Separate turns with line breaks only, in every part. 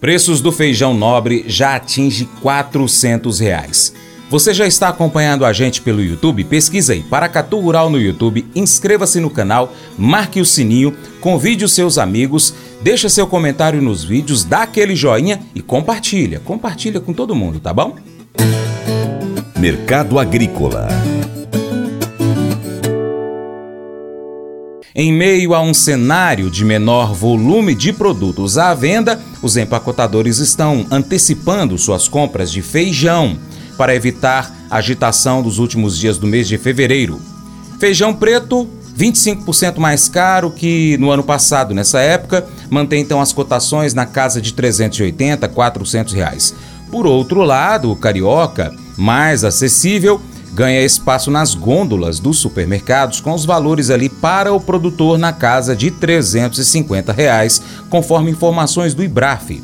Preços do feijão nobre já atinge 400 reais. Você já está acompanhando a gente pelo YouTube? Pesquisa aí Paracatu Rural no YouTube, inscreva-se no canal, marque o sininho, convide os seus amigos, deixa seu comentário nos vídeos, dá aquele joinha e compartilha. Compartilha com todo mundo, tá bom?
Mercado Agrícola
Em meio a um cenário de menor volume de produtos à venda, os empacotadores estão antecipando suas compras de feijão para evitar a agitação dos últimos dias do mês de fevereiro. Feijão preto, 25% mais caro que no ano passado. Nessa época, mantém então as cotações na casa de 380 a 400 reais. Por outro lado, o carioca, mais acessível, ganha espaço nas gôndolas dos supermercados com os valores ali para o produtor na casa de 350 reais, conforme informações do IBRAF.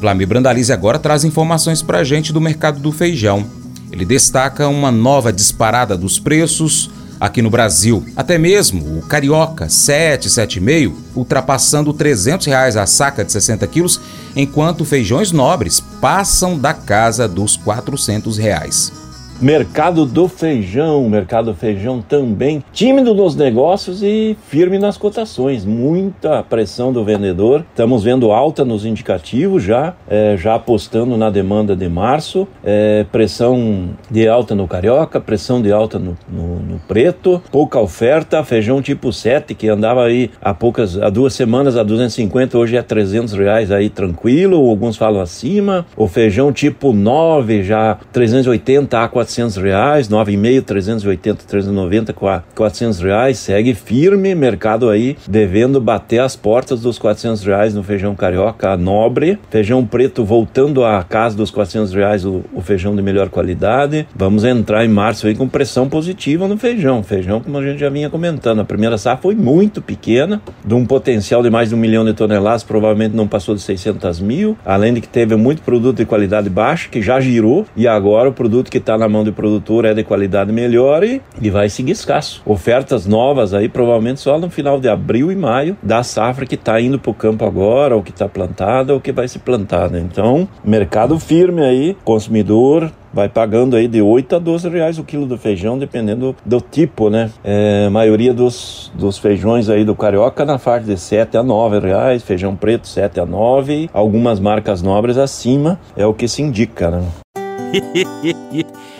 Vlamir Brandalize agora traz informações para a gente do mercado do feijão. Ele destaca uma nova disparada dos preços aqui no Brasil. Até mesmo o carioca 7, 7,5, ultrapassando 300 reais a saca de 60 quilos, enquanto feijões nobres passam da casa dos 400 reais.
Mercado do feijão, mercado do feijão também tímido nos negócios e firme nas cotações. Muita pressão do vendedor. Estamos vendo alta nos indicativos já, é, já apostando na demanda de março. É, pressão de alta no carioca, pressão de alta no, no, no, preto. Pouca oferta. Feijão tipo 7 que andava aí há poucas, há duas semanas a 250, hoje é 300 reais aí tranquilo. Alguns falam acima. O feijão tipo 9 já 380 a 400 400 reais, 9,5, 380, 390, 400 reais, segue firme, mercado aí devendo bater as portas dos 400 reais no feijão carioca nobre, feijão preto voltando à casa dos 400 reais o, o feijão de melhor qualidade, vamos entrar em março aí com pressão positiva no feijão, feijão como a gente já vinha comentando, a primeira safra foi muito pequena, de um potencial de mais de um milhão de toneladas, provavelmente não passou de 600 mil, além de que teve muito produto de qualidade baixa, que já girou, e agora o produto que está na mão mão de produtor é de qualidade melhor e, vai seguir escasso. Ofertas novas aí provavelmente só no final de abril e maio da safra que está indo para o campo agora, ou que está plantada, ou que vai se plantar. Né? Então, mercado firme aí, consumidor vai pagando aí de 8 a 12 reais o quilo do feijão, dependendo do tipo, né? É, maioria dos, dos feijões aí do Carioca na faixa de 7 a 9 reais, feijão preto 7 a 9, algumas marcas nobres acima, é o que se indica, né?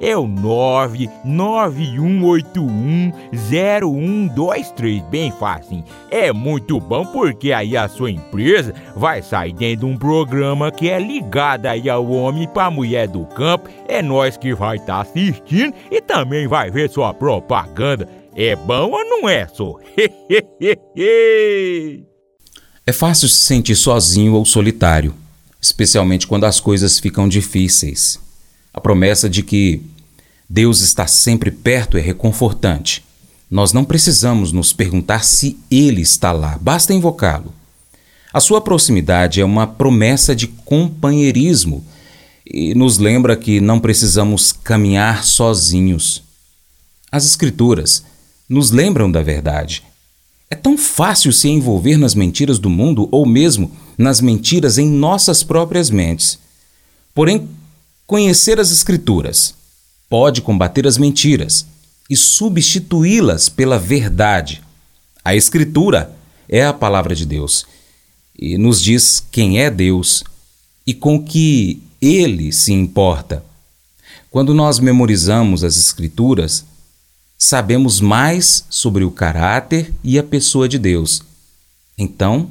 é o 991810123. Bem fácil. É muito bom porque aí a sua empresa vai sair dentro de um programa que é ligado aí ao homem para a mulher do campo. É nós que vai estar tá assistindo e também vai ver sua propaganda. É bom ou não é, só?
É fácil se sentir sozinho ou solitário, especialmente quando as coisas ficam difíceis. A promessa de que Deus está sempre perto é reconfortante. Nós não precisamos nos perguntar se Ele está lá, basta invocá-lo. A sua proximidade é uma promessa de companheirismo e nos lembra que não precisamos caminhar sozinhos. As Escrituras nos lembram da verdade é tão fácil se envolver nas mentiras do mundo ou mesmo nas mentiras em nossas próprias mentes. Porém, conhecer as Escrituras pode combater as mentiras e substituí-las pela verdade. A Escritura é a palavra de Deus e nos diz quem é Deus e com que ele se importa. Quando nós memorizamos as Escrituras, sabemos mais sobre o caráter e a pessoa de Deus. Então,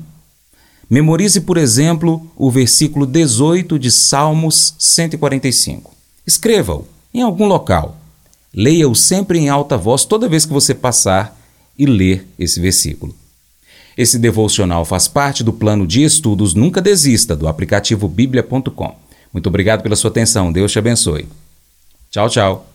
memorize, por exemplo, o versículo 18 de Salmos 145. Escreva-o em algum local. Leia-o sempre em alta voz toda vez que você passar e ler esse versículo. Esse devocional faz parte do plano de estudos Nunca Desista do aplicativo bíblia.com. Muito obrigado pela sua atenção. Deus te abençoe. Tchau, tchau.